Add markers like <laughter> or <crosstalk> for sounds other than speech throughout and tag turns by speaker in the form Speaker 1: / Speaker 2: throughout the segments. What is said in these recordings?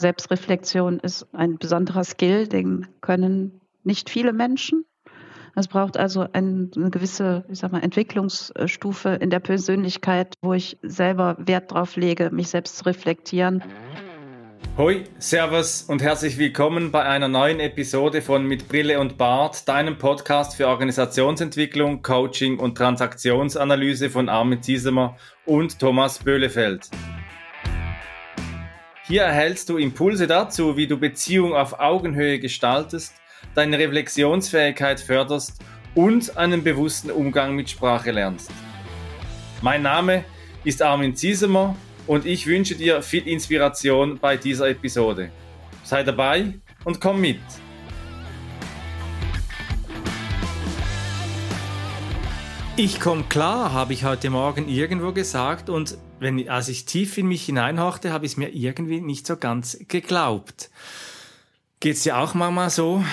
Speaker 1: Selbstreflexion ist ein besonderer Skill, den können nicht viele Menschen. Es braucht also eine gewisse, ich sag mal, Entwicklungsstufe in der Persönlichkeit, wo ich selber Wert drauf lege, mich selbst zu reflektieren.
Speaker 2: Hoi, Servus und herzlich willkommen bei einer neuen Episode von Mit Brille und Bart, deinem Podcast für Organisationsentwicklung, Coaching und Transaktionsanalyse von Armin Ziesemer und Thomas Böhlefeld. Hier erhältst du Impulse dazu, wie du Beziehung auf Augenhöhe gestaltest, deine Reflexionsfähigkeit förderst und einen bewussten Umgang mit Sprache lernst. Mein Name ist Armin Ziesemer und ich wünsche dir viel Inspiration bei dieser Episode. Sei dabei und komm mit! Ich komme klar, habe ich heute Morgen irgendwo gesagt und wenn, als ich tief in mich hineinhorchte, habe ich es mir irgendwie nicht so ganz geglaubt. Geht's dir auch manchmal so?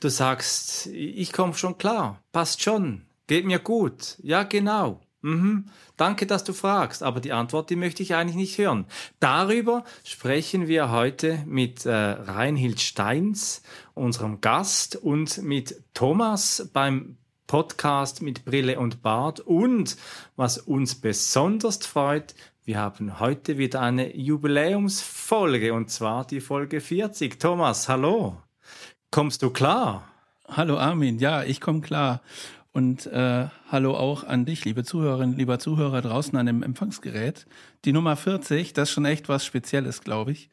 Speaker 2: Du sagst, ich komme schon klar, passt schon, geht mir gut, ja genau. Mhm. Danke, dass du fragst, aber die Antwort, die möchte ich eigentlich nicht hören. Darüber sprechen wir heute mit äh, Reinhild Steins, unserem Gast, und mit Thomas beim Podcast mit Brille und Bart und was uns besonders freut, wir haben heute wieder eine Jubiläumsfolge und zwar die Folge 40. Thomas, hallo. Kommst du klar?
Speaker 3: Hallo Armin, ja, ich komme klar. Und äh, hallo auch an dich, liebe Zuhörerinnen, lieber Zuhörer draußen an dem Empfangsgerät. Die Nummer 40, das ist schon echt was Spezielles, glaube ich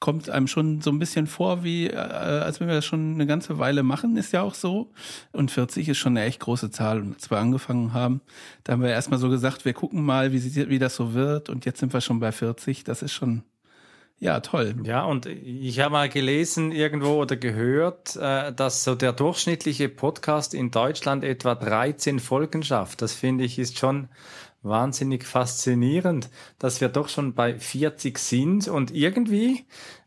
Speaker 3: kommt einem schon so ein bisschen vor, wie äh, als wenn wir das schon eine ganze Weile machen, ist ja auch so. Und 40 ist schon eine echt große Zahl. Und als wir angefangen haben, da haben wir erstmal so gesagt, wir gucken mal, wie, wie das so wird. Und jetzt sind wir schon bei 40. Das ist schon, ja, toll.
Speaker 2: Ja, und ich habe mal gelesen irgendwo oder gehört, äh, dass so der durchschnittliche Podcast in Deutschland etwa 13 Folgen schafft. Das finde ich ist schon wahnsinnig faszinierend, dass wir doch schon bei 40 sind und irgendwie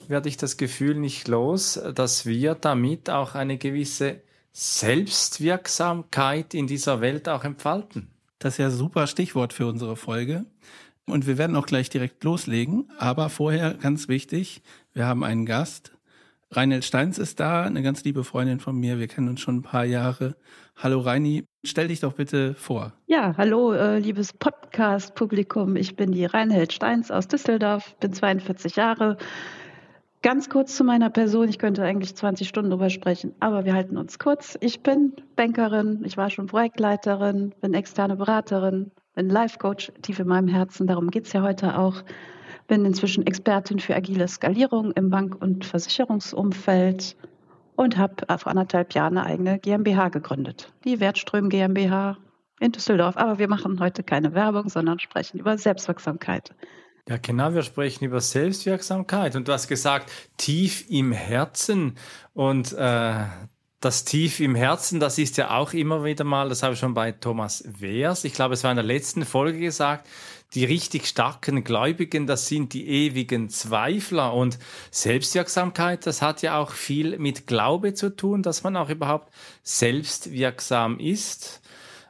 Speaker 2: werde ich das Gefühl nicht los, dass wir damit auch eine gewisse Selbstwirksamkeit in dieser Welt auch entfalten.
Speaker 3: Das ist ja ein super Stichwort für unsere Folge. Und wir werden auch gleich direkt loslegen. Aber vorher ganz wichtig, wir haben einen Gast. Reinhold Steins ist da, eine ganz liebe Freundin von mir. Wir kennen uns schon ein paar Jahre. Hallo Reini, stell dich doch bitte vor.
Speaker 1: Ja, hallo, äh, liebes Podcast-Publikum. Ich bin die Reinhold Steins aus Düsseldorf, bin 42 Jahre. Ganz kurz zu meiner Person. Ich könnte eigentlich 20 Stunden drüber sprechen, aber wir halten uns kurz. Ich bin Bankerin, ich war schon Projektleiterin, bin externe Beraterin, bin Life-Coach tief in meinem Herzen. Darum geht es ja heute auch. Bin inzwischen Expertin für agile Skalierung im Bank- und Versicherungsumfeld und habe vor anderthalb Jahren eine eigene GmbH gegründet, die Wertström GmbH in Düsseldorf. Aber wir machen heute keine Werbung, sondern sprechen über Selbstwirksamkeit.
Speaker 2: Ja, genau, wir sprechen über Selbstwirksamkeit. Und du hast gesagt, tief im Herzen. Und äh, das Tief im Herzen, das ist ja auch immer wieder mal, das habe ich schon bei Thomas Wehrs, ich glaube, es war in der letzten Folge gesagt, die richtig starken Gläubigen, das sind die ewigen Zweifler. Und Selbstwirksamkeit, das hat ja auch viel mit Glaube zu tun, dass man auch überhaupt selbstwirksam ist.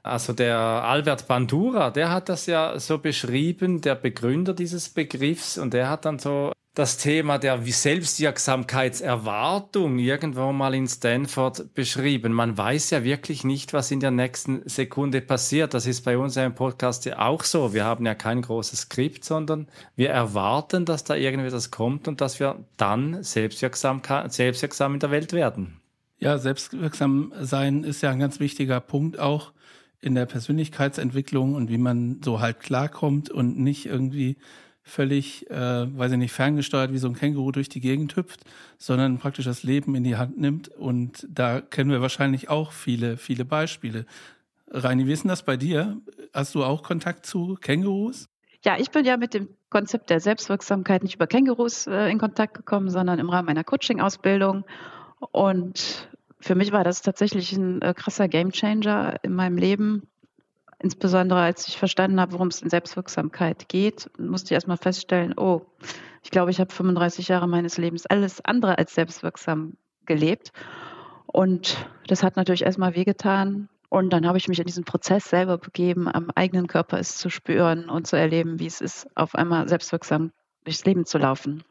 Speaker 2: Also der Albert Bandura, der hat das ja so beschrieben, der Begründer dieses Begriffs, und der hat dann so das Thema der Selbstwirksamkeitserwartung irgendwo mal in Stanford beschrieben. Man weiß ja wirklich nicht, was in der nächsten Sekunde passiert. Das ist bei uns im Podcast ja auch so. Wir haben ja kein großes Skript, sondern wir erwarten, dass da irgendwie das kommt und dass wir dann selbstwirksam, selbstwirksam in der Welt werden.
Speaker 3: Ja, selbstwirksam sein ist ja ein ganz wichtiger Punkt auch in der Persönlichkeitsentwicklung und wie man so halt klarkommt und nicht irgendwie völlig, äh, weiß ich nicht, ferngesteuert wie so ein Känguru durch die Gegend hüpft, sondern praktisch das Leben in die Hand nimmt. Und da kennen wir wahrscheinlich auch viele, viele Beispiele. Reini, wie ist denn das bei dir? Hast du auch Kontakt zu Kängurus?
Speaker 1: Ja, ich bin ja mit dem Konzept der Selbstwirksamkeit nicht über Kängurus äh, in Kontakt gekommen, sondern im Rahmen meiner Coaching-Ausbildung. Und für mich war das tatsächlich ein äh, krasser Gamechanger in meinem Leben, Insbesondere als ich verstanden habe, worum es in Selbstwirksamkeit geht, musste ich erstmal feststellen, oh, ich glaube, ich habe 35 Jahre meines Lebens alles andere als selbstwirksam gelebt. Und das hat natürlich erstmal wehgetan. Und dann habe ich mich in diesen Prozess selber begeben, am eigenen Körper es zu spüren und zu erleben, wie es ist, auf einmal selbstwirksam durchs Leben zu laufen.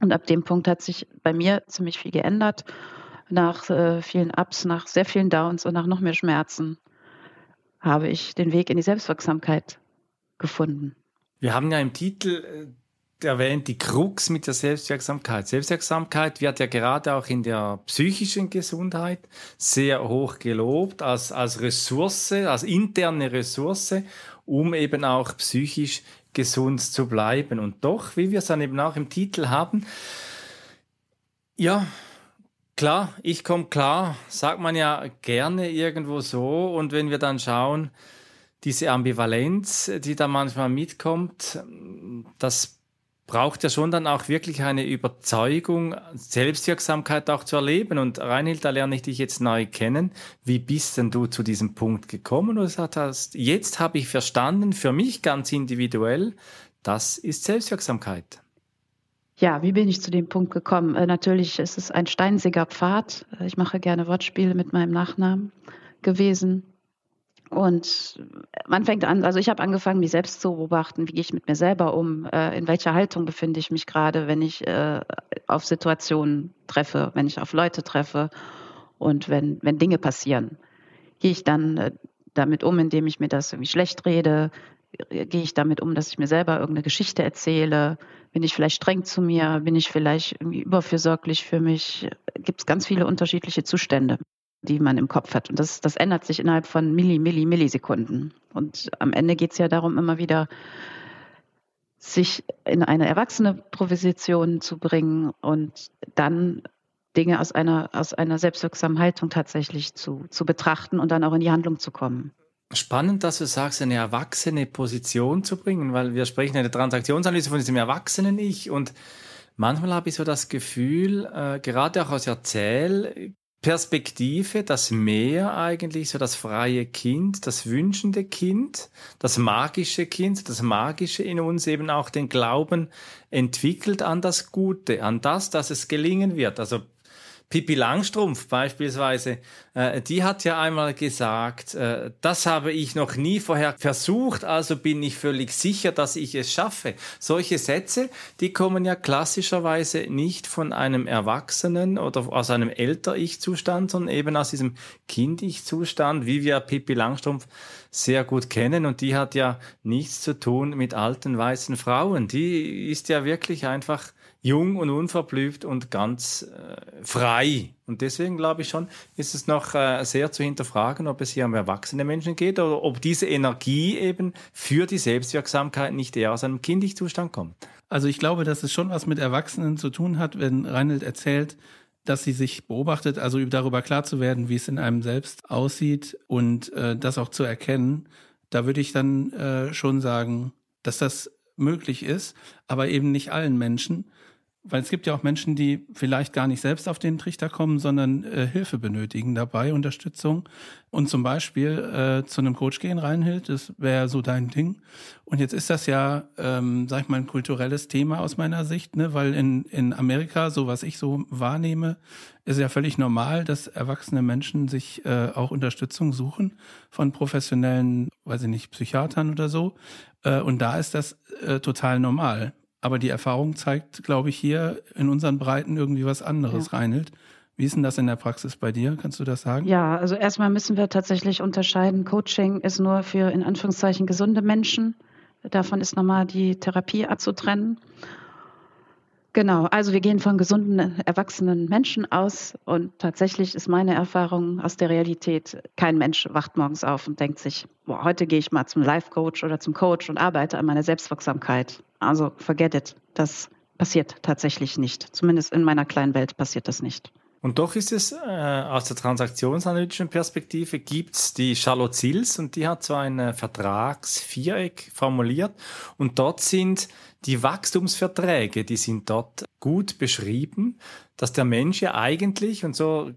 Speaker 1: Und ab dem Punkt hat sich bei mir ziemlich viel geändert. Nach äh, vielen Ups, nach sehr vielen Downs und nach noch mehr Schmerzen habe ich den Weg in die Selbstwirksamkeit gefunden.
Speaker 2: Wir haben ja im Titel äh, erwähnt, die Krux mit der Selbstwirksamkeit. Selbstwirksamkeit wird ja gerade auch in der psychischen Gesundheit sehr hoch gelobt als, als Ressource, als interne Ressource, um eben auch psychisch gesund zu bleiben. Und doch, wie wir es dann eben auch im Titel haben, ja, klar, ich komme klar, sagt man ja gerne irgendwo so. Und wenn wir dann schauen, diese Ambivalenz, die da manchmal mitkommt, das braucht ja schon dann auch wirklich eine Überzeugung, Selbstwirksamkeit auch zu erleben. Und Reinhild, da lerne ich dich jetzt neu kennen. Wie bist denn du zu diesem Punkt gekommen? Und hast, jetzt habe ich verstanden, für mich ganz individuell, das ist Selbstwirksamkeit.
Speaker 1: Ja, wie bin ich zu dem Punkt gekommen? Äh, natürlich ist es ein steinsiger Pfad. Ich mache gerne Wortspiele mit meinem Nachnamen gewesen. Und man fängt an, also ich habe angefangen, mich selbst zu beobachten, wie gehe ich mit mir selber um, äh, in welcher Haltung befinde ich mich gerade, wenn ich äh, auf Situationen treffe, wenn ich auf Leute treffe und wenn, wenn Dinge passieren. Gehe ich dann äh, damit um, indem ich mir das irgendwie schlecht rede? Gehe ich damit um, dass ich mir selber irgendeine Geschichte erzähle? Bin ich vielleicht streng zu mir? Bin ich vielleicht irgendwie überfürsorglich für mich? Gibt es ganz viele unterschiedliche Zustände die man im Kopf hat. Und das, das ändert sich innerhalb von Milli, Milli, Millisekunden. Und am Ende geht es ja darum, immer wieder sich in eine erwachsene Proposition zu bringen und dann Dinge aus einer, aus einer selbstwirksamen Haltung tatsächlich zu, zu betrachten und dann auch in die Handlung zu kommen.
Speaker 2: Spannend, dass du sagst, eine erwachsene Position zu bringen, weil wir sprechen in der Transaktionsanalyse von diesem erwachsenen Ich und manchmal habe ich so das Gefühl, äh, gerade auch aus Erzähl Perspektive, das Meer eigentlich, so das freie Kind, das wünschende Kind, das magische Kind, das Magische in uns eben auch den Glauben entwickelt an das Gute, an das, dass es gelingen wird. Also Pippi Langstrumpf beispielsweise, äh, die hat ja einmal gesagt, äh, das habe ich noch nie vorher versucht, also bin ich völlig sicher, dass ich es schaffe. Solche Sätze, die kommen ja klassischerweise nicht von einem Erwachsenen oder aus einem älter-Ich-Zustand, sondern eben aus diesem Kind-Ich-Zustand, wie wir Pippi Langstrumpf sehr gut kennen. Und die hat ja nichts zu tun mit alten weißen Frauen. Die ist ja wirklich einfach jung und unverblüht und ganz äh, frei. Und deswegen glaube ich schon, ist es noch äh, sehr zu hinterfragen, ob es hier um erwachsene Menschen geht oder ob diese Energie eben für die Selbstwirksamkeit nicht eher aus einem kindlichen kommt.
Speaker 3: Also ich glaube, dass es schon was mit Erwachsenen zu tun hat, wenn Reinhold erzählt, dass sie sich beobachtet, also darüber klar zu werden, wie es in einem selbst aussieht und äh, das auch zu erkennen. Da würde ich dann äh, schon sagen, dass das möglich ist, aber eben nicht allen Menschen weil es gibt ja auch Menschen, die vielleicht gar nicht selbst auf den Trichter kommen, sondern äh, Hilfe benötigen dabei, Unterstützung. Und zum Beispiel äh, zu einem Coach gehen, Reinhild, das wäre so dein Ding. Und jetzt ist das ja, ähm, sag ich mal, ein kulturelles Thema aus meiner Sicht, ne? weil in, in Amerika, so was ich so wahrnehme, ist ja völlig normal, dass erwachsene Menschen sich äh, auch Unterstützung suchen von professionellen, weiß ich nicht, Psychiatern oder so. Äh, und da ist das äh, total normal. Aber die Erfahrung zeigt, glaube ich, hier in unseren Breiten irgendwie was anderes, ja. Reinhild. Wie ist denn das in der Praxis bei dir? Kannst du das sagen?
Speaker 1: Ja, also erstmal müssen wir tatsächlich unterscheiden. Coaching ist nur für in Anführungszeichen gesunde Menschen. Davon ist nochmal die Therapie abzutrennen. Genau, also wir gehen von gesunden, erwachsenen Menschen aus und tatsächlich ist meine Erfahrung aus der Realität, kein Mensch wacht morgens auf und denkt sich, boah, heute gehe ich mal zum Life-Coach oder zum Coach und arbeite an meiner Selbstwirksamkeit. Also forget it, das passiert tatsächlich nicht. Zumindest in meiner kleinen Welt passiert das nicht.
Speaker 2: Und doch ist es äh, aus der transaktionsanalytischen Perspektive gibt es die Charlotte Sils und die hat so ein äh, Vertragsviereck formuliert und dort sind die Wachstumsverträge, die sind dort gut beschrieben, dass der Mensch ja eigentlich, und so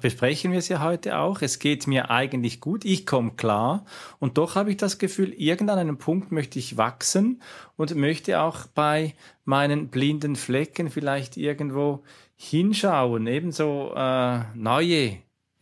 Speaker 2: besprechen wir es ja heute auch, es geht mir eigentlich gut, ich komme klar und doch habe ich das Gefühl, irgendwann an einem Punkt möchte ich wachsen und möchte auch bei meinen blinden Flecken vielleicht irgendwo hinschauen, ebenso äh, neue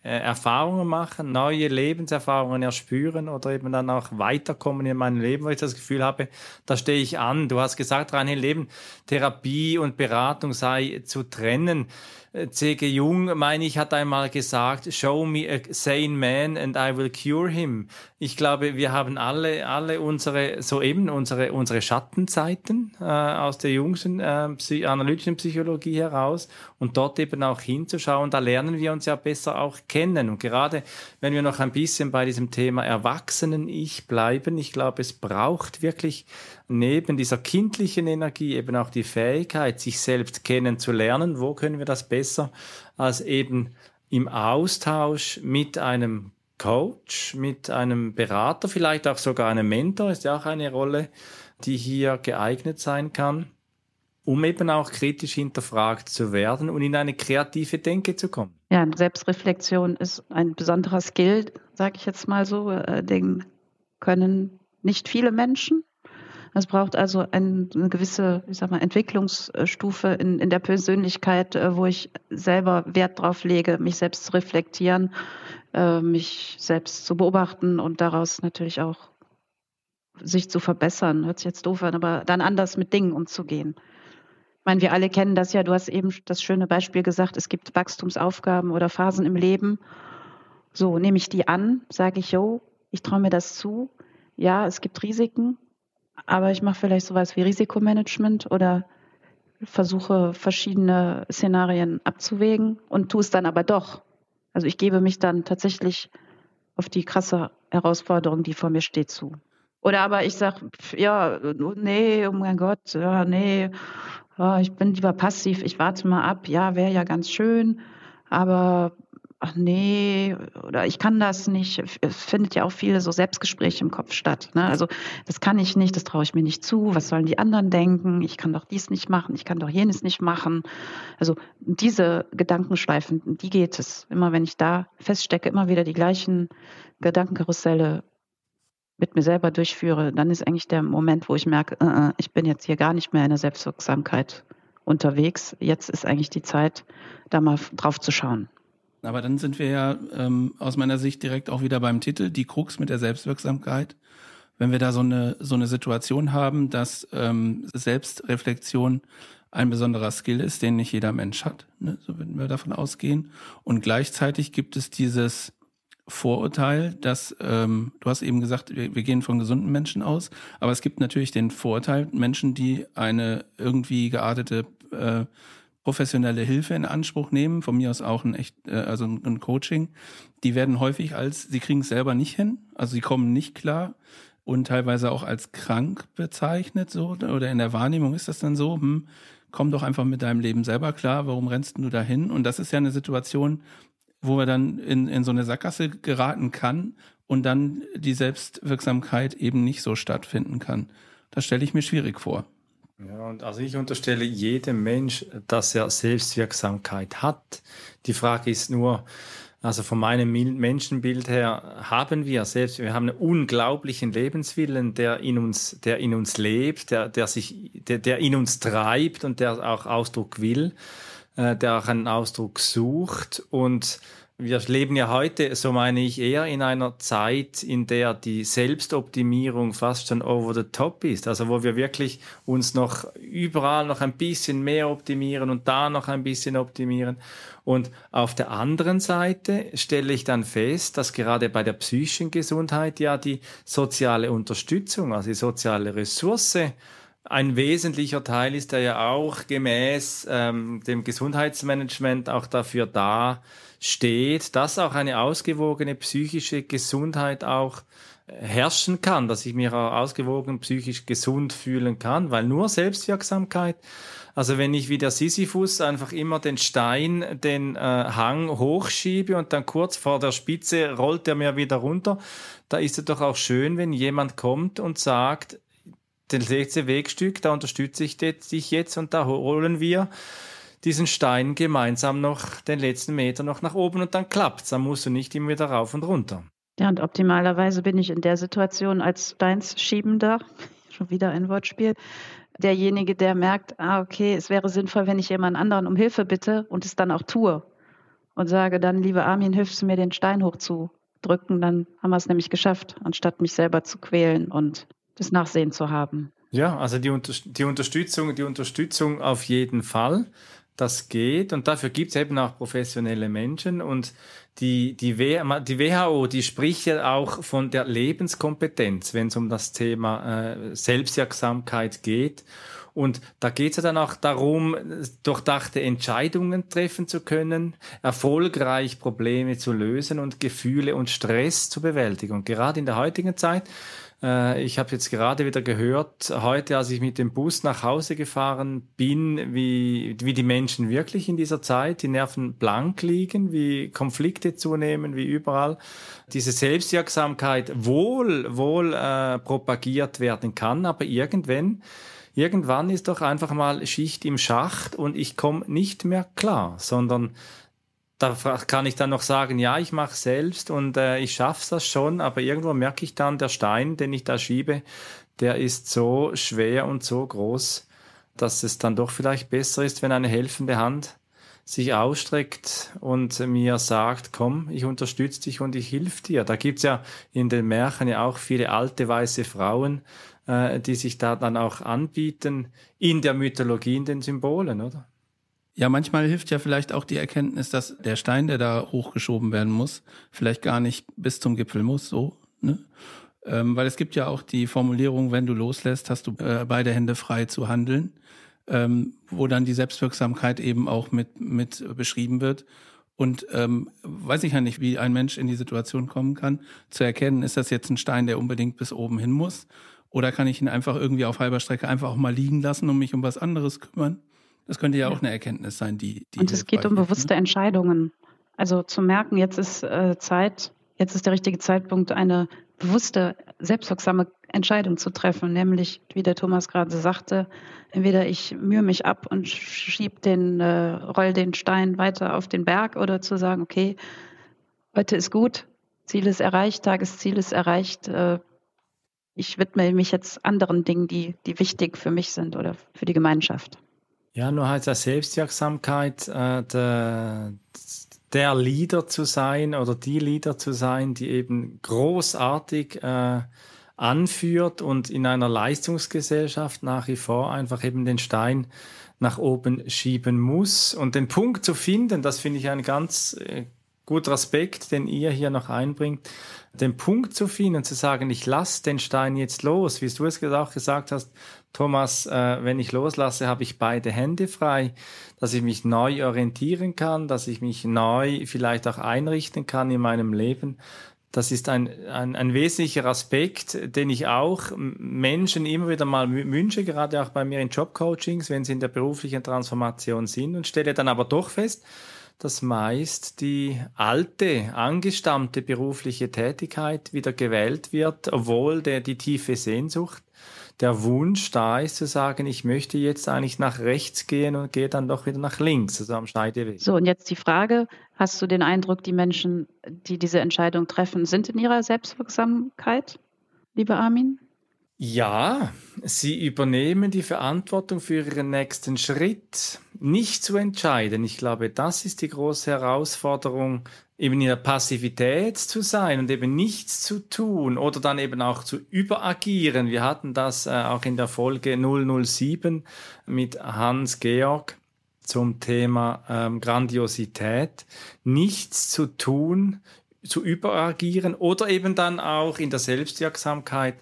Speaker 2: Erfahrungen machen, neue Lebenserfahrungen erspüren oder eben dann auch weiterkommen in meinem Leben, wo ich das Gefühl habe, da stehe ich an. Du hast gesagt, rein Leben, Therapie und Beratung sei zu trennen. C.G. Jung, meine ich, hat einmal gesagt, show me a sane man and I will cure him. Ich glaube, wir haben alle, alle unsere, so eben unsere, unsere Schattenzeiten äh, aus der jüngsten äh, analytischen Psychologie heraus und dort eben auch hinzuschauen. Da lernen wir uns ja besser auch kennen. Und gerade wenn wir noch ein bisschen bei diesem Thema Erwachsenen-Ich bleiben, ich glaube, es braucht wirklich neben dieser kindlichen Energie eben auch die Fähigkeit, sich selbst kennenzulernen. Wo können wir das besser als eben im Austausch mit einem Coach, mit einem Berater, vielleicht auch sogar einem Mentor, ist ja auch eine Rolle, die hier geeignet sein kann, um eben auch kritisch hinterfragt zu werden und in eine kreative Denke zu kommen.
Speaker 1: Ja, Selbstreflexion ist ein besonderer Skill, sage ich jetzt mal so, äh, den können nicht viele Menschen. Es braucht also eine gewisse, ich sag mal, Entwicklungsstufe in, in der Persönlichkeit, äh, wo ich selber Wert drauf lege, mich selbst zu reflektieren, äh, mich selbst zu beobachten und daraus natürlich auch sich zu verbessern. Hört sich jetzt doof an, aber dann anders mit Dingen umzugehen. Ich meine, wir alle kennen das ja. Du hast eben das schöne Beispiel gesagt, es gibt Wachstumsaufgaben oder Phasen im Leben. So, nehme ich die an, sage ich, yo, ich traue mir das zu. Ja, es gibt Risiken, aber ich mache vielleicht sowas wie Risikomanagement oder versuche verschiedene Szenarien abzuwägen und tue es dann aber doch. Also ich gebe mich dann tatsächlich auf die krasse Herausforderung, die vor mir steht, zu. Oder aber ich sage, ja, nee, oh mein Gott, ja, nee, ja, ich bin lieber passiv, ich warte mal ab, ja, wäre ja ganz schön, aber ach nee, oder ich kann das nicht. Es findet ja auch viele so Selbstgespräche im Kopf statt. Ne? Also das kann ich nicht, das traue ich mir nicht zu. Was sollen die anderen denken? Ich kann doch dies nicht machen, ich kann doch jenes nicht machen. Also diese Gedankenschleifen, die geht es. Immer wenn ich da feststecke, immer wieder die gleichen Gedankenkarusselle mit mir selber durchführe, dann ist eigentlich der Moment, wo ich merke, uh, ich bin jetzt hier gar nicht mehr in der Selbstwirksamkeit unterwegs. Jetzt ist eigentlich die Zeit, da mal drauf zu schauen.
Speaker 3: Aber dann sind wir ja ähm, aus meiner Sicht direkt auch wieder beim Titel, die Krux mit der Selbstwirksamkeit. Wenn wir da so eine, so eine Situation haben, dass ähm, Selbstreflexion ein besonderer Skill ist, den nicht jeder Mensch hat, ne? so würden wir davon ausgehen. Und gleichzeitig gibt es dieses Vorurteil, dass, ähm, du hast eben gesagt, wir, wir gehen von gesunden Menschen aus, aber es gibt natürlich den Vorurteil, Menschen, die eine irgendwie geartete äh, professionelle Hilfe in Anspruch nehmen, von mir aus auch ein echt, äh, also ein Coaching, die werden häufig als, sie kriegen es selber nicht hin, also sie kommen nicht klar und teilweise auch als krank bezeichnet, so, oder in der Wahrnehmung ist das dann so, hm, komm doch einfach mit deinem Leben selber klar, warum rennst du dahin? Und das ist ja eine Situation, wo man dann in, in so eine Sackgasse geraten kann und dann die Selbstwirksamkeit eben nicht so stattfinden kann. Das stelle ich mir schwierig vor.
Speaker 2: Ja, und also ich unterstelle jedem Mensch, dass er Selbstwirksamkeit hat. Die Frage ist nur, also von meinem Menschenbild her haben wir selbst, wir haben einen unglaublichen Lebenswillen, der in uns, der in uns lebt, der, der sich, der, der in uns treibt und der auch Ausdruck will, äh, der auch einen Ausdruck sucht und wir leben ja heute, so meine ich, eher in einer Zeit, in der die Selbstoptimierung fast schon over the top ist. Also wo wir wirklich uns noch überall noch ein bisschen mehr optimieren und da noch ein bisschen optimieren. Und auf der anderen Seite stelle ich dann fest, dass gerade bei der psychischen Gesundheit ja die soziale Unterstützung, also die soziale Ressource, ein wesentlicher Teil ist, der ja auch gemäß ähm, dem Gesundheitsmanagement auch dafür da, steht, dass auch eine ausgewogene psychische Gesundheit auch herrschen kann, dass ich mich auch ausgewogen psychisch gesund fühlen kann, weil nur Selbstwirksamkeit, also wenn ich wie der Sisyphus einfach immer den Stein, den äh, Hang hochschiebe und dann kurz vor der Spitze rollt er mir wieder runter, da ist es doch auch schön, wenn jemand kommt und sagt, das letzte Wegstück, da unterstütze ich dich jetzt und da holen wir diesen Stein gemeinsam noch den letzten Meter noch nach oben und dann klappt's. Dann musst du nicht immer wieder rauf und runter.
Speaker 1: Ja, und optimalerweise bin ich in der Situation als Steinsschiebender, <laughs> schon wieder ein Wortspiel, derjenige, der merkt, ah, okay, es wäre sinnvoll, wenn ich jemand anderen um Hilfe bitte und es dann auch tue. und sage dann, liebe Armin, hilfst du mir den Stein hochzudrücken, dann haben wir es nämlich geschafft, anstatt mich selber zu quälen und das Nachsehen zu haben.
Speaker 2: Ja, also die, die Unterstützung, die Unterstützung auf jeden Fall. Das geht und dafür gibt es eben auch professionelle Menschen und die, die, WHO, die spricht ja auch von der Lebenskompetenz, wenn es um das Thema äh, Selbstwirksamkeit geht. Und da geht es ja dann auch darum, durchdachte Entscheidungen treffen zu können, erfolgreich Probleme zu lösen und Gefühle und Stress zu bewältigen. Und gerade in der heutigen Zeit äh, ich habe jetzt gerade wieder gehört, heute, als ich mit dem Bus nach Hause gefahren bin, wie, wie die Menschen wirklich in dieser Zeit die Nerven blank liegen, wie Konflikte zunehmen, wie überall diese Selbstwirksamkeit wohl, wohl äh, propagiert werden kann, aber irgendwann Irgendwann ist doch einfach mal Schicht im Schacht und ich komme nicht mehr klar, sondern da kann ich dann noch sagen, ja, ich mache selbst und äh, ich schaffe das schon, aber irgendwo merke ich dann, der Stein, den ich da schiebe, der ist so schwer und so groß, dass es dann doch vielleicht besser ist, wenn eine helfende Hand sich ausstreckt und mir sagt, komm, ich unterstütze dich und ich hilf dir. Da gibt's ja in den Märchen ja auch viele alte weiße Frauen, äh, die sich da dann auch anbieten, in der Mythologie, in den Symbolen, oder?
Speaker 3: Ja, manchmal hilft ja vielleicht auch die Erkenntnis, dass der Stein, der da hochgeschoben werden muss, vielleicht gar nicht bis zum Gipfel muss, so, ne? Ähm, weil es gibt ja auch die Formulierung, wenn du loslässt, hast du äh, beide Hände frei zu handeln, ähm, wo dann die Selbstwirksamkeit eben auch mit, mit beschrieben wird. Und ähm, weiß ich ja nicht, wie ein Mensch in die Situation kommen kann, zu erkennen, ist das jetzt ein Stein, der unbedingt bis oben hin muss? Oder kann ich ihn einfach irgendwie auf halber Strecke einfach auch mal liegen lassen und mich um was anderes kümmern? Das könnte ja auch eine Erkenntnis sein, die. die
Speaker 1: und es geht um bewusste ne? Entscheidungen. Also zu merken, jetzt ist äh, Zeit, jetzt ist der richtige Zeitpunkt, eine bewusste, selbstwirksame Entscheidung zu treffen, nämlich, wie der Thomas gerade sagte, entweder ich mühe mich ab und schieb den, äh, roll den Stein weiter auf den Berg oder zu sagen, okay, heute ist gut, Ziel ist erreicht, Tagesziel ist erreicht, äh, ich widme mich jetzt anderen Dingen, die, die wichtig für mich sind oder für die Gemeinschaft.
Speaker 2: Ja, nur halt der Selbstwirksamkeit, äh, der, der Leader zu sein oder die Leader zu sein, die eben großartig äh, anführt und in einer Leistungsgesellschaft nach wie vor einfach eben den Stein nach oben schieben muss. Und den Punkt zu finden, das finde ich ein ganz äh, guter Aspekt, den ihr hier noch einbringt, den Punkt zu finden, zu sagen, ich lasse den Stein jetzt los, wie du es auch gesagt hast, Thomas, äh, wenn ich loslasse, habe ich beide Hände frei, dass ich mich neu orientieren kann, dass ich mich neu vielleicht auch einrichten kann in meinem Leben. Das ist ein, ein, ein wesentlicher Aspekt, den ich auch Menschen immer wieder mal wünsche, gerade auch bei mir in Jobcoachings, wenn sie in der beruflichen Transformation sind und stelle dann aber doch fest, dass meist die alte, angestammte berufliche Tätigkeit wieder gewählt wird, obwohl der, die tiefe Sehnsucht der Wunsch da ist zu sagen, ich möchte jetzt eigentlich nach rechts gehen und gehe dann doch wieder nach links, also am Scheideweg.
Speaker 1: So, und jetzt die Frage, hast du den Eindruck, die Menschen, die diese Entscheidung treffen, sind in ihrer Selbstwirksamkeit, lieber Armin?
Speaker 2: Ja, sie übernehmen die Verantwortung für ihren nächsten Schritt, nicht zu entscheiden. Ich glaube, das ist die große Herausforderung eben in der Passivität zu sein und eben nichts zu tun oder dann eben auch zu überagieren. Wir hatten das äh, auch in der Folge 007 mit Hans Georg zum Thema ähm, Grandiosität. Nichts zu tun, zu überagieren oder eben dann auch in der Selbstwirksamkeit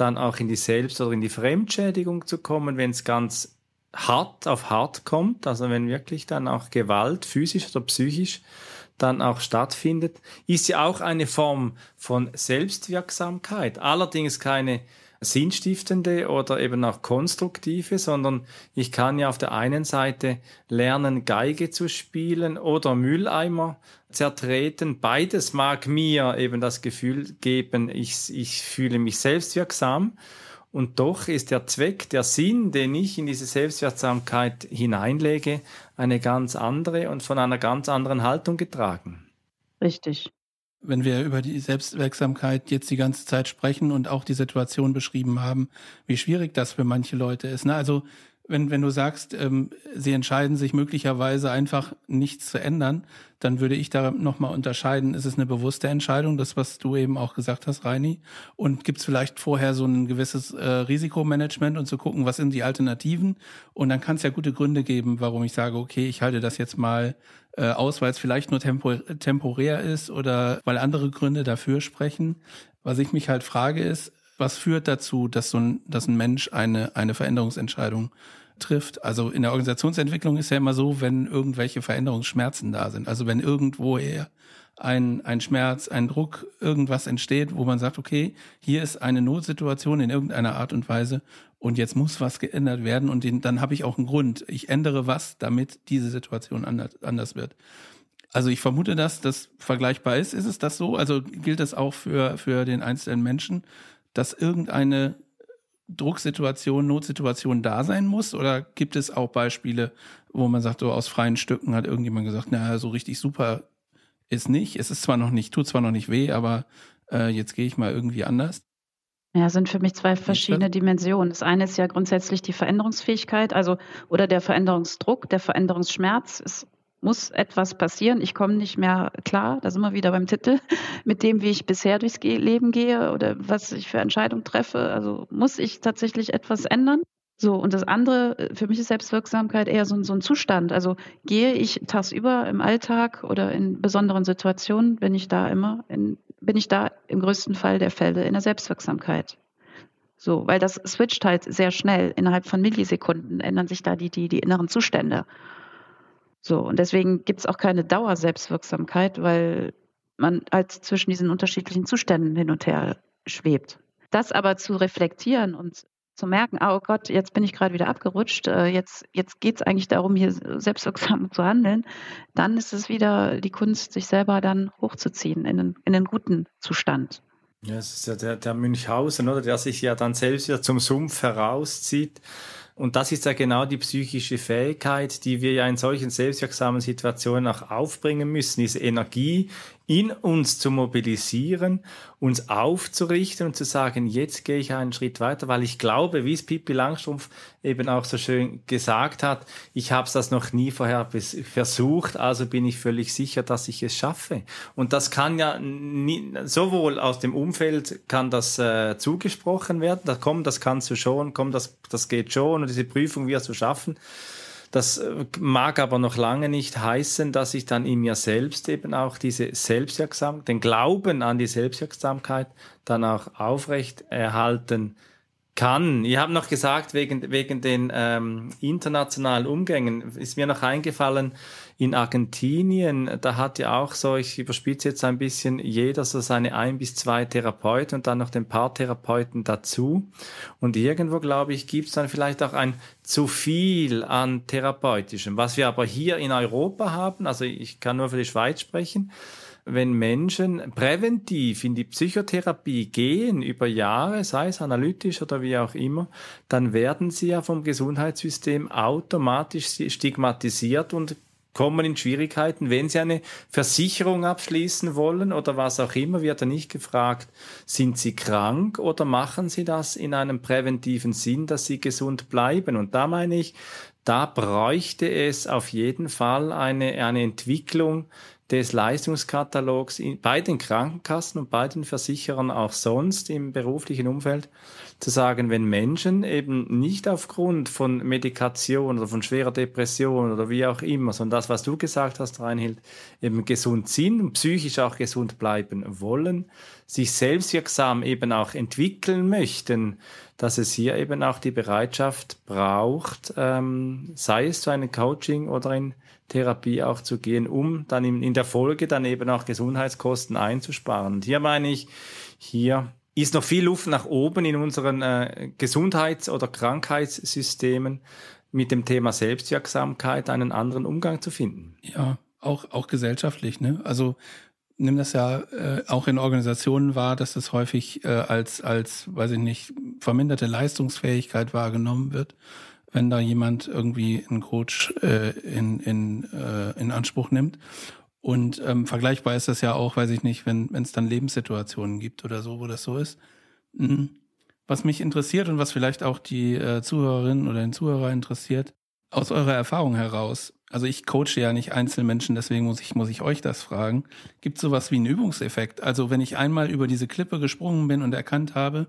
Speaker 2: dann auch in die Selbst- oder in die Fremdschädigung zu kommen, wenn es ganz hart auf hart kommt, also wenn wirklich dann auch Gewalt, physisch oder psychisch, dann auch stattfindet, ist ja auch eine Form von Selbstwirksamkeit. Allerdings keine sinnstiftende oder eben auch konstruktive, sondern ich kann ja auf der einen Seite lernen, Geige zu spielen oder Mülleimer zertreten. Beides mag mir eben das Gefühl geben, ich, ich fühle mich selbstwirksam. Und doch ist der Zweck, der Sinn, den ich in diese Selbstwirksamkeit hineinlege, eine ganz andere und von einer ganz anderen Haltung getragen.
Speaker 1: Richtig.
Speaker 3: Wenn wir über die Selbstwirksamkeit jetzt die ganze Zeit sprechen und auch die Situation beschrieben haben, wie schwierig das für manche Leute ist. Ne? Also wenn, wenn du sagst, ähm, sie entscheiden sich möglicherweise einfach nichts zu ändern, dann würde ich da nochmal unterscheiden, ist es eine bewusste Entscheidung, das, was du eben auch gesagt hast, Reini, und gibt es vielleicht vorher so ein gewisses äh, Risikomanagement und zu gucken, was sind die Alternativen und dann kann es ja gute Gründe geben, warum ich sage, okay, ich halte das jetzt mal äh, aus, weil es vielleicht nur tempo temporär ist oder weil andere Gründe dafür sprechen. Was ich mich halt frage ist, was führt dazu, dass so ein, dass ein Mensch eine, eine Veränderungsentscheidung trifft. Also in der Organisationsentwicklung ist ja immer so, wenn irgendwelche Veränderungsschmerzen da sind. Also wenn irgendwoher ein, ein Schmerz, ein Druck, irgendwas entsteht, wo man sagt, okay, hier ist eine Notsituation in irgendeiner Art und Weise und jetzt muss was geändert werden und den, dann habe ich auch einen Grund. Ich ändere was, damit diese Situation anders, anders wird. Also ich vermute, dass das vergleichbar ist. Ist es das so? Also gilt das auch für, für den einzelnen Menschen, dass irgendeine Drucksituation, Notsituation da sein muss? Oder gibt es auch Beispiele, wo man sagt, so aus freien Stücken hat irgendjemand gesagt, naja, so richtig super ist nicht. Es ist zwar noch nicht, tut zwar noch nicht weh, aber äh, jetzt gehe ich mal irgendwie anders.
Speaker 1: Ja, sind für mich zwei verschiedene Dimensionen. Das eine ist ja grundsätzlich die Veränderungsfähigkeit, also oder der Veränderungsdruck, der Veränderungsschmerz. Es muss etwas passieren. Ich komme nicht mehr klar, da sind wir wieder beim Titel, <laughs> mit dem, wie ich bisher durchs Leben gehe oder was ich für Entscheidungen treffe. Also muss ich tatsächlich etwas ändern? So, und das andere, für mich ist Selbstwirksamkeit eher so, ein, so ein Zustand. Also gehe ich tagsüber im Alltag oder in besonderen Situationen, bin ich da immer, in, bin ich da im größten Fall der Fälle in der Selbstwirksamkeit. So, weil das switcht halt sehr schnell. Innerhalb von Millisekunden ändern sich da die, die, die inneren Zustände. So, und deswegen gibt es auch keine Dauerselbstwirksamkeit, weil man halt zwischen diesen unterschiedlichen Zuständen hin und her schwebt. Das aber zu reflektieren und zu merken, oh Gott, jetzt bin ich gerade wieder abgerutscht, äh, jetzt, jetzt geht es eigentlich darum, hier selbstwirksam <laughs> zu handeln, dann ist es wieder die Kunst, sich selber dann hochzuziehen in einen, in einen guten Zustand.
Speaker 2: Ja, es ist ja der, der Münchhausen, oder, der sich ja dann selbst wieder zum Sumpf herauszieht und das ist ja genau die psychische Fähigkeit, die wir ja in solchen selbstwirksamen Situationen auch aufbringen müssen, diese Energie in uns zu mobilisieren, uns aufzurichten und zu sagen, jetzt gehe ich einen Schritt weiter, weil ich glaube, wie es Pippi Langstrumpf eben auch so schön gesagt hat, ich habe das noch nie vorher versucht, also bin ich völlig sicher, dass ich es schaffe. Und das kann ja nie, sowohl aus dem Umfeld kann das äh, zugesprochen werden, da komm, das kannst du schon, komm, das, das geht schon und diese Prüfung wirst du schaffen. Das äh, mag aber noch lange nicht heißen, dass ich dann in mir selbst eben auch diese Selbstwirksamkeit, den Glauben an die Selbstwirksamkeit dann auch aufrecht erhalten kann. Ich habe noch gesagt, wegen, wegen den ähm, internationalen Umgängen ist mir noch eingefallen, in Argentinien, da hat ja auch so, ich überspitze jetzt ein bisschen, jeder so seine ein bis zwei Therapeuten und dann noch den Paartherapeuten dazu. Und irgendwo, glaube ich, gibt es dann vielleicht auch ein zu viel an therapeutischem. Was wir aber hier in Europa haben, also ich kann nur für die Schweiz sprechen, wenn Menschen präventiv in die Psychotherapie gehen über Jahre, sei es analytisch oder wie auch immer, dann werden sie ja vom Gesundheitssystem automatisch stigmatisiert und kommen in Schwierigkeiten, wenn sie eine Versicherung abschließen wollen oder was auch immer, wird er nicht gefragt, sind sie krank oder machen sie das in einem präventiven Sinn, dass sie gesund bleiben. Und da meine ich, da bräuchte es auf jeden Fall eine, eine Entwicklung des Leistungskatalogs bei den Krankenkassen und bei den Versicherern auch sonst im beruflichen Umfeld zu sagen, wenn Menschen eben nicht aufgrund von Medikation oder von schwerer Depression oder wie auch immer, sondern das, was du gesagt hast, Reinhild, eben gesund sind und psychisch auch gesund bleiben wollen, sich selbstwirksam eben auch entwickeln möchten, dass es hier eben auch die Bereitschaft braucht, ähm, sei es zu einem Coaching oder in Therapie auch zu gehen, um dann in, der Folge dann eben auch Gesundheitskosten einzusparen. Und hier meine ich, hier ist noch viel Luft nach oben in unseren äh, Gesundheits- oder Krankheitssystemen mit dem Thema Selbstwirksamkeit einen anderen Umgang zu finden.
Speaker 3: Ja, auch, auch gesellschaftlich. Ne? Also nimm das ja äh, auch in Organisationen wahr, dass das häufig äh, als, als, weiß ich nicht, verminderte Leistungsfähigkeit wahrgenommen wird, wenn da jemand irgendwie einen Coach äh, in, in, äh, in Anspruch nimmt. Und ähm, vergleichbar ist das ja auch, weiß ich nicht, wenn es dann Lebenssituationen gibt oder so, wo das so ist. Mhm. Was mich interessiert und was vielleicht auch die äh, Zuhörerinnen oder den Zuhörer interessiert, aus eurer Erfahrung heraus, also ich coache ja nicht Einzelmenschen, deswegen muss ich, muss ich euch das fragen. Gibt es sowas wie einen Übungseffekt? Also wenn ich einmal über diese Klippe gesprungen bin und erkannt habe,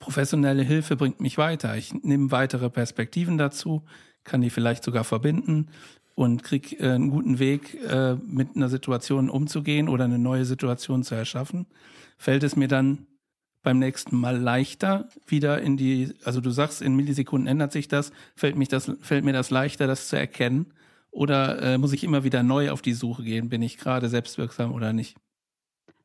Speaker 3: professionelle Hilfe bringt mich weiter, ich nehme weitere Perspektiven dazu, kann die vielleicht sogar verbinden und krieg äh, einen guten Weg, äh, mit einer Situation umzugehen oder eine neue Situation zu erschaffen, fällt es mir dann beim nächsten Mal leichter wieder in die, also du sagst, in Millisekunden ändert sich das, fällt, mich das, fällt mir das leichter, das zu erkennen? Oder äh, muss ich immer wieder neu auf die Suche gehen? Bin ich gerade selbstwirksam oder nicht?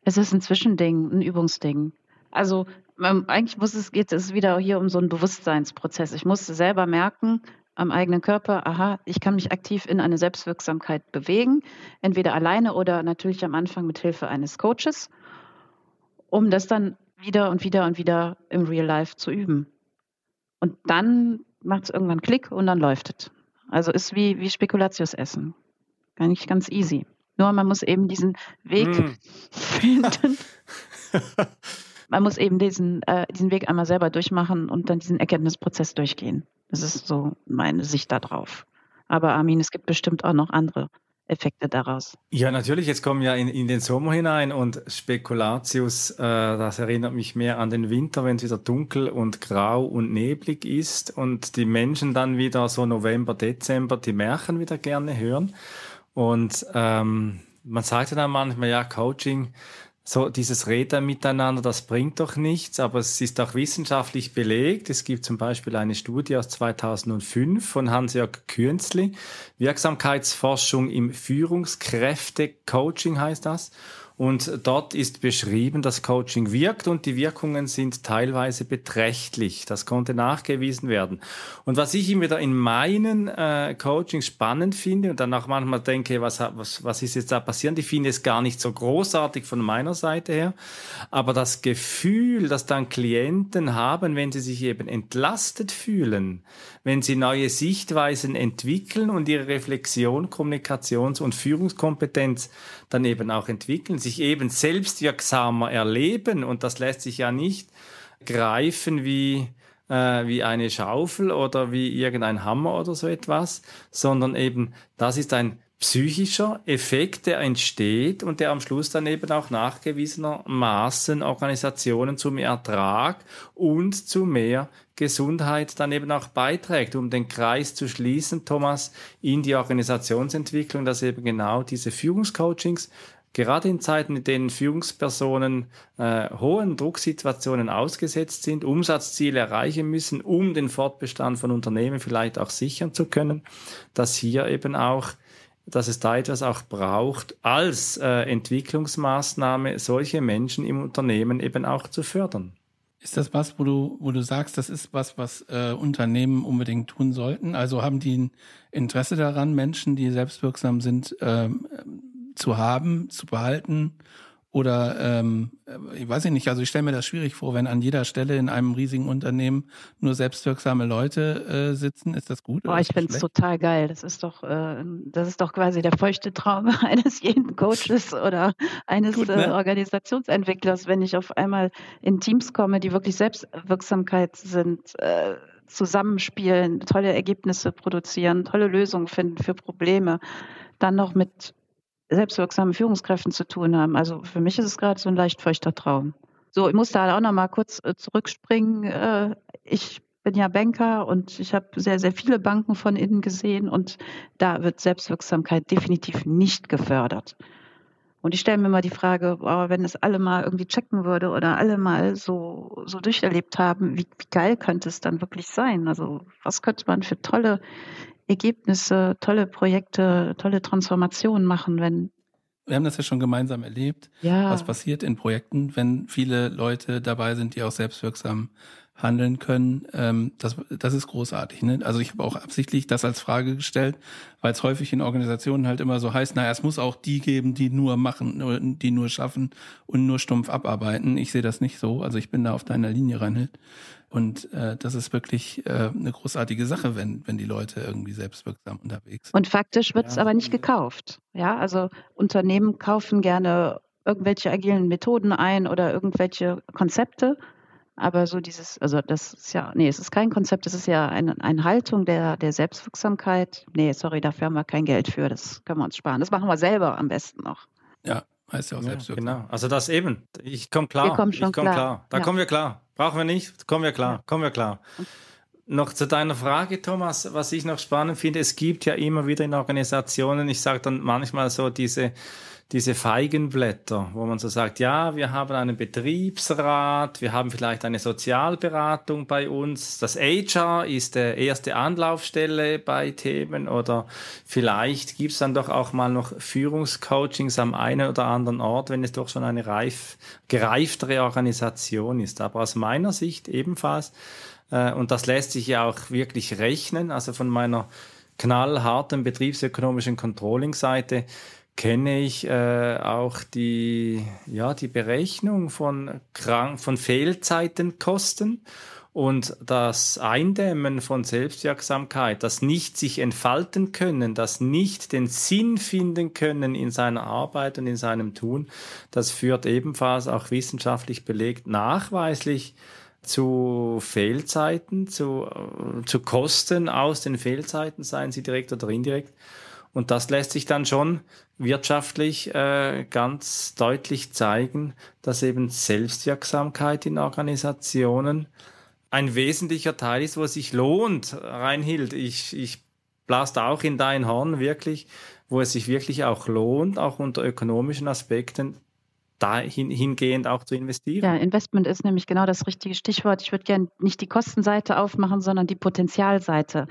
Speaker 1: Es ist ein Zwischending, ein Übungsding. Also ähm, eigentlich muss es, geht es wieder hier um so einen Bewusstseinsprozess. Ich muss selber merken, am eigenen Körper, aha, ich kann mich aktiv in eine Selbstwirksamkeit bewegen, entweder alleine oder natürlich am Anfang mit Hilfe eines Coaches, um das dann wieder und wieder und wieder im Real Life zu üben. Und dann macht es irgendwann Klick und dann läuft es. Also ist wie, wie Spekulatius essen. Gar nicht ganz easy. Nur man muss eben diesen Weg mm. finden. <laughs> man muss eben diesen, äh, diesen Weg einmal selber durchmachen und dann diesen Erkenntnisprozess durchgehen. Das ist so meine Sicht darauf. Aber Armin, es gibt bestimmt auch noch andere Effekte daraus.
Speaker 2: Ja, natürlich. Jetzt kommen wir in, in den Sommer hinein und Spekulatius, äh, das erinnert mich mehr an den Winter, wenn es wieder dunkel und grau und neblig ist und die Menschen dann wieder so November, Dezember die Märchen wieder gerne hören. Und ähm, man sagt ja dann manchmal, ja, Coaching so dieses Reden miteinander, das bringt doch nichts, aber es ist auch wissenschaftlich belegt. Es gibt zum Beispiel eine Studie aus 2005 von Hans-Jörg Künzli, Wirksamkeitsforschung im Führungskräfte-Coaching heißt das. Und dort ist beschrieben, dass Coaching wirkt und die Wirkungen sind teilweise beträchtlich. Das konnte nachgewiesen werden. Und was ich immer wieder in meinen äh, Coachings spannend finde und dann auch manchmal denke, was, was, was ist jetzt da passiert? Ich finde es gar nicht so großartig von meiner Seite her. Aber das Gefühl, das dann Klienten haben, wenn sie sich eben entlastet fühlen, wenn sie neue Sichtweisen entwickeln und ihre Reflexion, Kommunikations- und Führungskompetenz dann eben auch entwickeln, sich eben selbstwirksamer erleben. Und das lässt sich ja nicht greifen wie äh, wie eine Schaufel oder wie irgendein Hammer oder so etwas, sondern eben das ist ein psychischer Effekt, der entsteht und der am Schluss dann eben auch nachgewiesenermaßen Organisationen zu mehr Ertrag und zu mehr Gesundheit dann eben auch beiträgt, um den Kreis zu schließen, Thomas, in die Organisationsentwicklung, dass eben genau diese Führungscoachings gerade in Zeiten, in denen Führungspersonen äh, hohen Drucksituationen ausgesetzt sind, Umsatzziele erreichen müssen, um den Fortbestand von Unternehmen vielleicht auch sichern zu können, dass hier eben auch dass es da etwas auch braucht, als äh, Entwicklungsmaßnahme solche Menschen im Unternehmen eben auch zu fördern.
Speaker 3: Ist das was, wo du, wo du sagst, das ist was, was äh, Unternehmen unbedingt tun sollten? Also haben die ein Interesse daran, Menschen, die selbstwirksam sind, ähm, zu haben, zu behalten oder ähm, ich weiß nicht, also ich stelle mir das schwierig vor, wenn an jeder Stelle in einem riesigen Unternehmen nur selbstwirksame Leute äh, sitzen, ist das gut?
Speaker 1: Boah, ich finde es total geil. Das ist doch, äh, das ist doch quasi der feuchte Traum <laughs> eines jeden Coaches oder eines gut, ne? äh, Organisationsentwicklers, wenn ich auf einmal in Teams komme, die wirklich Selbstwirksamkeit sind. Äh, zusammenspielen, tolle Ergebnisse produzieren, tolle Lösungen finden für Probleme, dann noch mit selbstwirksamen Führungskräften zu tun haben. Also für mich ist es gerade so ein leicht feuchter Traum. So, ich muss da auch noch mal kurz äh, zurückspringen. Äh, ich bin ja Banker und ich habe sehr, sehr viele Banken von innen gesehen und da wird Selbstwirksamkeit definitiv nicht gefördert. Und ich stelle mir mal die Frage, oh, wenn es alle mal irgendwie checken würde oder alle mal so, so durcherlebt haben, wie, wie geil könnte es dann wirklich sein? Also was könnte man für tolle Ergebnisse, tolle Projekte, tolle Transformationen machen, wenn
Speaker 3: wir haben das ja schon gemeinsam erlebt, ja. was passiert in Projekten, wenn viele Leute dabei sind, die auch selbstwirksam handeln können. Ähm, das, das ist großartig. Ne? Also ich habe auch absichtlich das als Frage gestellt, weil es häufig in Organisationen halt immer so heißt, naja, es muss auch die geben, die nur machen, die nur schaffen und nur stumpf abarbeiten. Ich sehe das nicht so. Also ich bin da auf deiner Linie, Reinhild. Und äh, das ist wirklich äh, eine großartige Sache, wenn, wenn die Leute irgendwie selbstwirksam unterwegs sind.
Speaker 1: Und faktisch wird es ja. aber nicht gekauft. Ja, also Unternehmen kaufen gerne irgendwelche agilen Methoden ein oder irgendwelche Konzepte, Aber so dieses, also das ist ja, nee, es ist kein Konzept, es ist ja eine, eine Haltung der, der Selbstwirksamkeit. Nee, sorry, dafür haben wir kein Geld für, das können wir uns sparen. Das machen wir selber am besten noch.
Speaker 3: Ja, heißt ja auch
Speaker 2: Ja,
Speaker 3: selbstwirksam.
Speaker 2: genau. Also das eben. Ich komme klar.
Speaker 1: Wir kommen schon
Speaker 2: ich komme
Speaker 1: klar.
Speaker 2: klar. Da
Speaker 1: Ja.
Speaker 2: kommen wir klar. Brauchen wir nicht. Kommen wir klar. Kommen wir klar. Noch zu deiner Frage, Thomas, was ich noch spannend finde, es gibt ja immer wieder in Organisationen, ich sage dann manchmal so diese, diese Feigenblätter, wo man so sagt, ja, wir haben einen Betriebsrat, wir haben vielleicht eine Sozialberatung bei uns, das HR ist der erste Anlaufstelle bei Themen oder vielleicht gibt es dann doch auch mal noch Führungscoachings am einen oder anderen Ort, wenn es doch schon eine reif, gereiftere Organisation ist. Aber aus meiner Sicht ebenfalls, äh, und das lässt sich ja auch wirklich rechnen, also von meiner knallharten betriebsökonomischen Controlling-Seite kenne ich äh, auch die, ja, die Berechnung von, Krank von Fehlzeitenkosten und das Eindämmen von Selbstwirksamkeit, das nicht sich entfalten können, das nicht den Sinn finden können in seiner Arbeit und in seinem Tun, das führt ebenfalls auch wissenschaftlich belegt nachweislich zu Fehlzeiten, zu, äh, zu Kosten aus den Fehlzeiten, seien sie direkt oder indirekt. Und das lässt sich dann schon wirtschaftlich äh, ganz deutlich zeigen, dass eben Selbstwirksamkeit in Organisationen ein wesentlicher Teil ist, wo es sich lohnt, Reinhild. Ich, ich blas da auch in dein Horn wirklich, wo es sich wirklich auch lohnt, auch unter ökonomischen Aspekten dahin hingehend auch zu investieren.
Speaker 1: Ja, Investment ist nämlich genau das richtige Stichwort. Ich würde gerne nicht die Kostenseite aufmachen, sondern die Potenzialseite.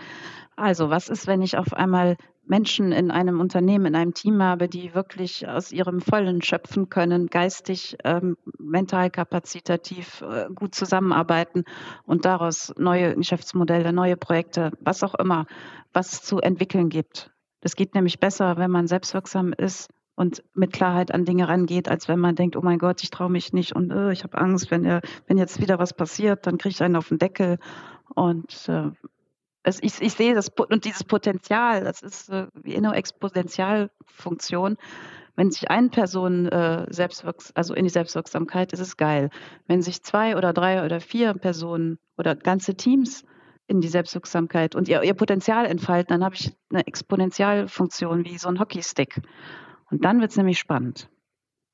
Speaker 1: Also, was ist, wenn ich auf einmal Menschen in einem Unternehmen, in einem Team habe, die wirklich aus ihrem Vollen schöpfen können, geistig, ähm, mental, kapazitativ äh, gut zusammenarbeiten und daraus neue Geschäftsmodelle, neue Projekte, was auch immer, was zu entwickeln gibt. Das geht nämlich besser, wenn man selbstwirksam ist und mit Klarheit an Dinge rangeht, als wenn man denkt, oh mein Gott, ich traue mich nicht und äh, ich habe Angst, wenn, er, wenn jetzt wieder was passiert, dann kriege ich einen auf den Deckel. Und äh, es, ich, ich sehe das und dieses Potenzial, das ist wie eine Exponentialfunktion. Wenn sich eine Person äh, selbstwirks also in die Selbstwirksamkeit, ist es geil. Wenn sich zwei oder drei oder vier Personen oder ganze Teams in die Selbstwirksamkeit und ihr, ihr Potenzial entfalten, dann habe ich eine Exponentialfunktion wie so ein Hockeystick. Und dann wird es nämlich spannend.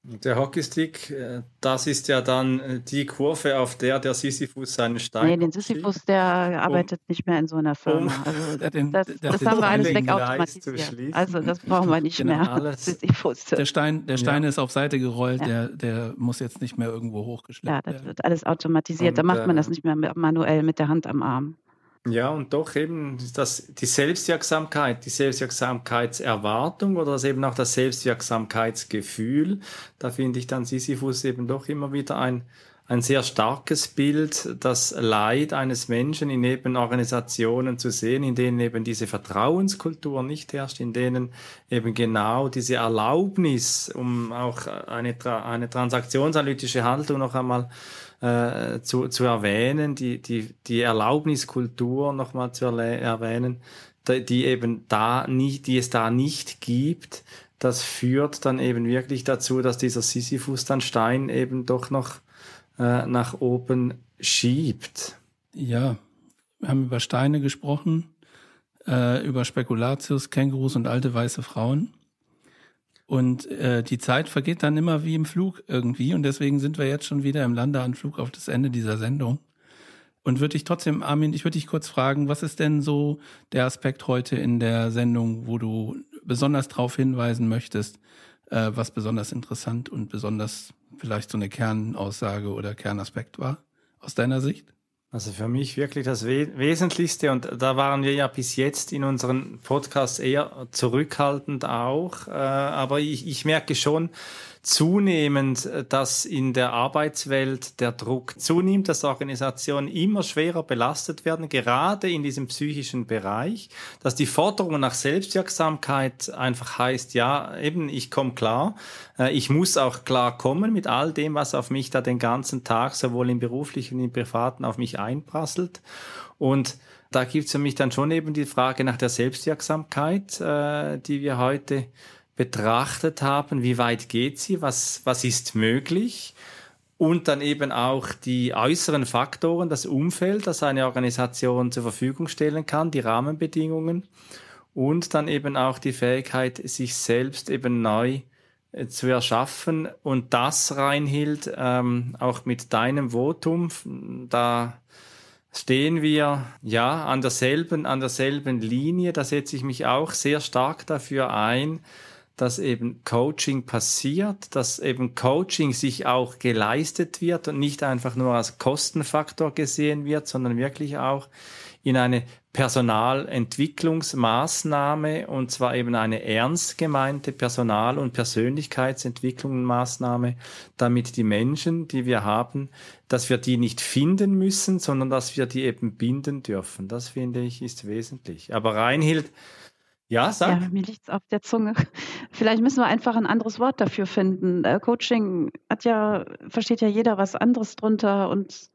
Speaker 2: Der Hockeystick, äh, das ist ja dann äh, die Kurve, auf der der Sisyphus seinen Stein.
Speaker 1: Nee, den Sisyphus, der arbeitet nicht mehr in so einer Firma. Also <laughs>
Speaker 3: Der hat den-
Speaker 1: das, das haben wir alles wegautomatisiert. Also das brauchen wir nicht
Speaker 3: Genau,
Speaker 1: mehr. <laughs>
Speaker 2: alles.
Speaker 1: Sisyphus.
Speaker 3: Der Stein, der Stein
Speaker 2: Ja.
Speaker 3: ist auf Seite gerollt,
Speaker 1: Ja.
Speaker 3: der, der muss jetzt nicht mehr irgendwo hochgeschleppt
Speaker 1: Ja, das
Speaker 3: werden.
Speaker 1: wird alles automatisiert. da
Speaker 2: Und,
Speaker 1: macht man
Speaker 2: äh,
Speaker 1: das nicht mehr manuell mit der Hand am Arm.
Speaker 2: Ja, und doch eben das, die Selbstwirksamkeit, die Selbstwirksamkeitserwartung oder das eben auch das Selbstwirksamkeitsgefühl, da finde ich dann Sisyphus eben doch immer wieder ein, ein sehr starkes Bild, das Leid eines Menschen in eben Organisationen zu sehen, in denen eben diese Vertrauenskultur nicht herrscht, in denen eben genau diese Erlaubnis, um auch eine, eine transaktionsanalytische Haltung noch einmal äh, zu, zu erwähnen, die, die, die Erlaubniskultur nochmal zu erwähnen, die, die eben da nicht, die es da nicht gibt, das führt dann eben wirklich dazu, dass dieser Sisyphus dann Stein eben doch noch äh, nach oben schiebt.
Speaker 3: Ja, wir haben über Steine gesprochen, äh, über Spekulatius, Kängurus und alte weiße Frauen. Und äh, die Zeit vergeht dann immer wie im Flug irgendwie. Und deswegen sind wir jetzt schon wieder im Landeanflug auf das Ende dieser Sendung. Und würde ich trotzdem, Armin, ich würde dich kurz fragen, was ist denn so der Aspekt heute in der Sendung, wo du besonders darauf hinweisen möchtest, äh, was besonders interessant und besonders vielleicht so eine Kernaussage oder Kernaspekt war, aus deiner Sicht?
Speaker 2: Also für mich wirklich das We Wesentlichste. Und da waren wir ja bis jetzt in unseren Podcasts eher zurückhaltend auch, äh, aber ich, ich merke schon zunehmend, äh, dass in der Arbeitswelt der Druck zunimmt, dass Organisationen immer schwerer belastet werden, gerade in diesem psychischen Bereich, dass die Forderung nach Selbstwirksamkeit einfach heißt, ja, eben, ich komme klar, äh, ich muss auch klar kommen mit all dem, was auf mich da den ganzen Tag sowohl im beruflichen wie im privaten auf mich einprasselt. Und da gibt es für mich dann schon eben die Frage nach der Selbstwirksamkeit, äh, die wir heute betrachtet haben. Wie weit geht sie? Was, was ist möglich? und dann eben auch die äußeren Faktoren, das Umfeld, das eine Organisation zur Verfügung stellen kann, die Rahmenbedingungen und dann eben auch die Fähigkeit, sich selbst eben neu äh, zu erschaffen und das, Reinhild, ähm, auch mit deinem Votum, da stehen wir ja an derselben, an derselben Linie. Da setze ich mich auch sehr stark dafür ein, dass eben Coaching passiert, dass eben Coaching sich auch geleistet wird und nicht einfach nur als Kostenfaktor gesehen wird, sondern wirklich auch in eine Personalentwicklungsmaßnahme und zwar eben eine ernst gemeinte Personal- und Persönlichkeitsentwicklungsmaßnahme, damit die Menschen, die wir haben, dass wir die nicht finden müssen, sondern dass wir die eben binden dürfen. Das finde ich ist wesentlich. Aber Reinhild, ja, sag.
Speaker 1: Ja, mir liegt es auf der Zunge. <laughs> Vielleicht müssen wir einfach ein anderes Wort dafür finden. Äh, Coaching hat ja, versteht ja jeder was anderes drunter und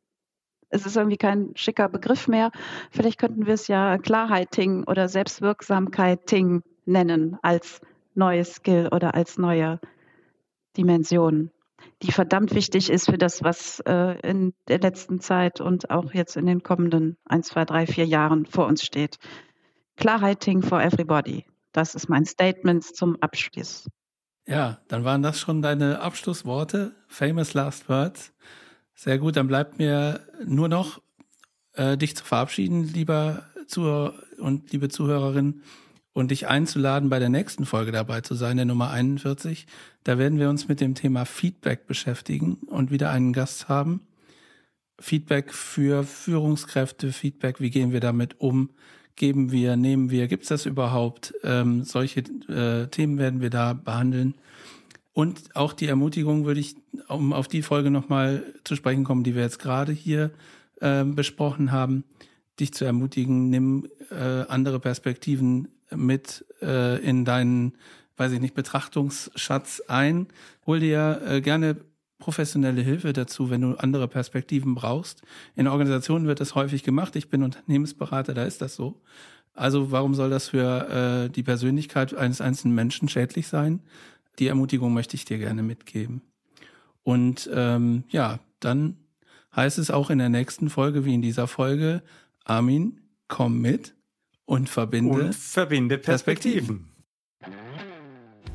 Speaker 1: es ist irgendwie kein schicker Begriff mehr. Vielleicht könnten wir es ja Klarheiting oder Selbstwirksamkeiting nennen als neues Skill oder als neue Dimension, die verdammt wichtig ist für das, was äh, in der letzten Zeit und auch jetzt in den kommenden ein, zwei, drei, vier Jahren vor uns steht. Klarheiting for everybody. Das ist mein Statement zum Abschluss.
Speaker 3: Ja, dann waren das schon deine Abschlussworte, famous last words. Sehr gut, dann bleibt mir nur noch äh, dich zu verabschieden, lieber Zuhörer und liebe Zuhörerin, und dich einzuladen, bei der nächsten Folge dabei zu sein, der Nummer 41. Da werden wir uns mit dem Thema Feedback beschäftigen und wieder einen Gast haben. Feedback für Führungskräfte, Feedback, wie gehen wir damit um? Geben wir, nehmen wir, gibt es das überhaupt? Ähm, solche äh, Themen werden wir da behandeln. Und auch die Ermutigung würde ich, um auf die Folge nochmal zu sprechen kommen, die wir jetzt gerade hier äh, besprochen haben, dich zu ermutigen, nimm äh, andere Perspektiven mit äh, in deinen, weiß ich nicht, Betrachtungsschatz ein. Hol dir äh, gerne professionelle Hilfe dazu, wenn du andere Perspektiven brauchst. In Organisationen wird das häufig gemacht. Ich bin Unternehmensberater, da ist das so. Also warum soll das für äh, die Persönlichkeit eines einzelnen Menschen schädlich sein? Die Ermutigung möchte ich dir gerne mitgeben. Und ähm, ja, dann heißt es auch in der nächsten Folge wie in dieser Folge, Armin, komm mit und verbinde,
Speaker 2: und verbinde Perspektiven.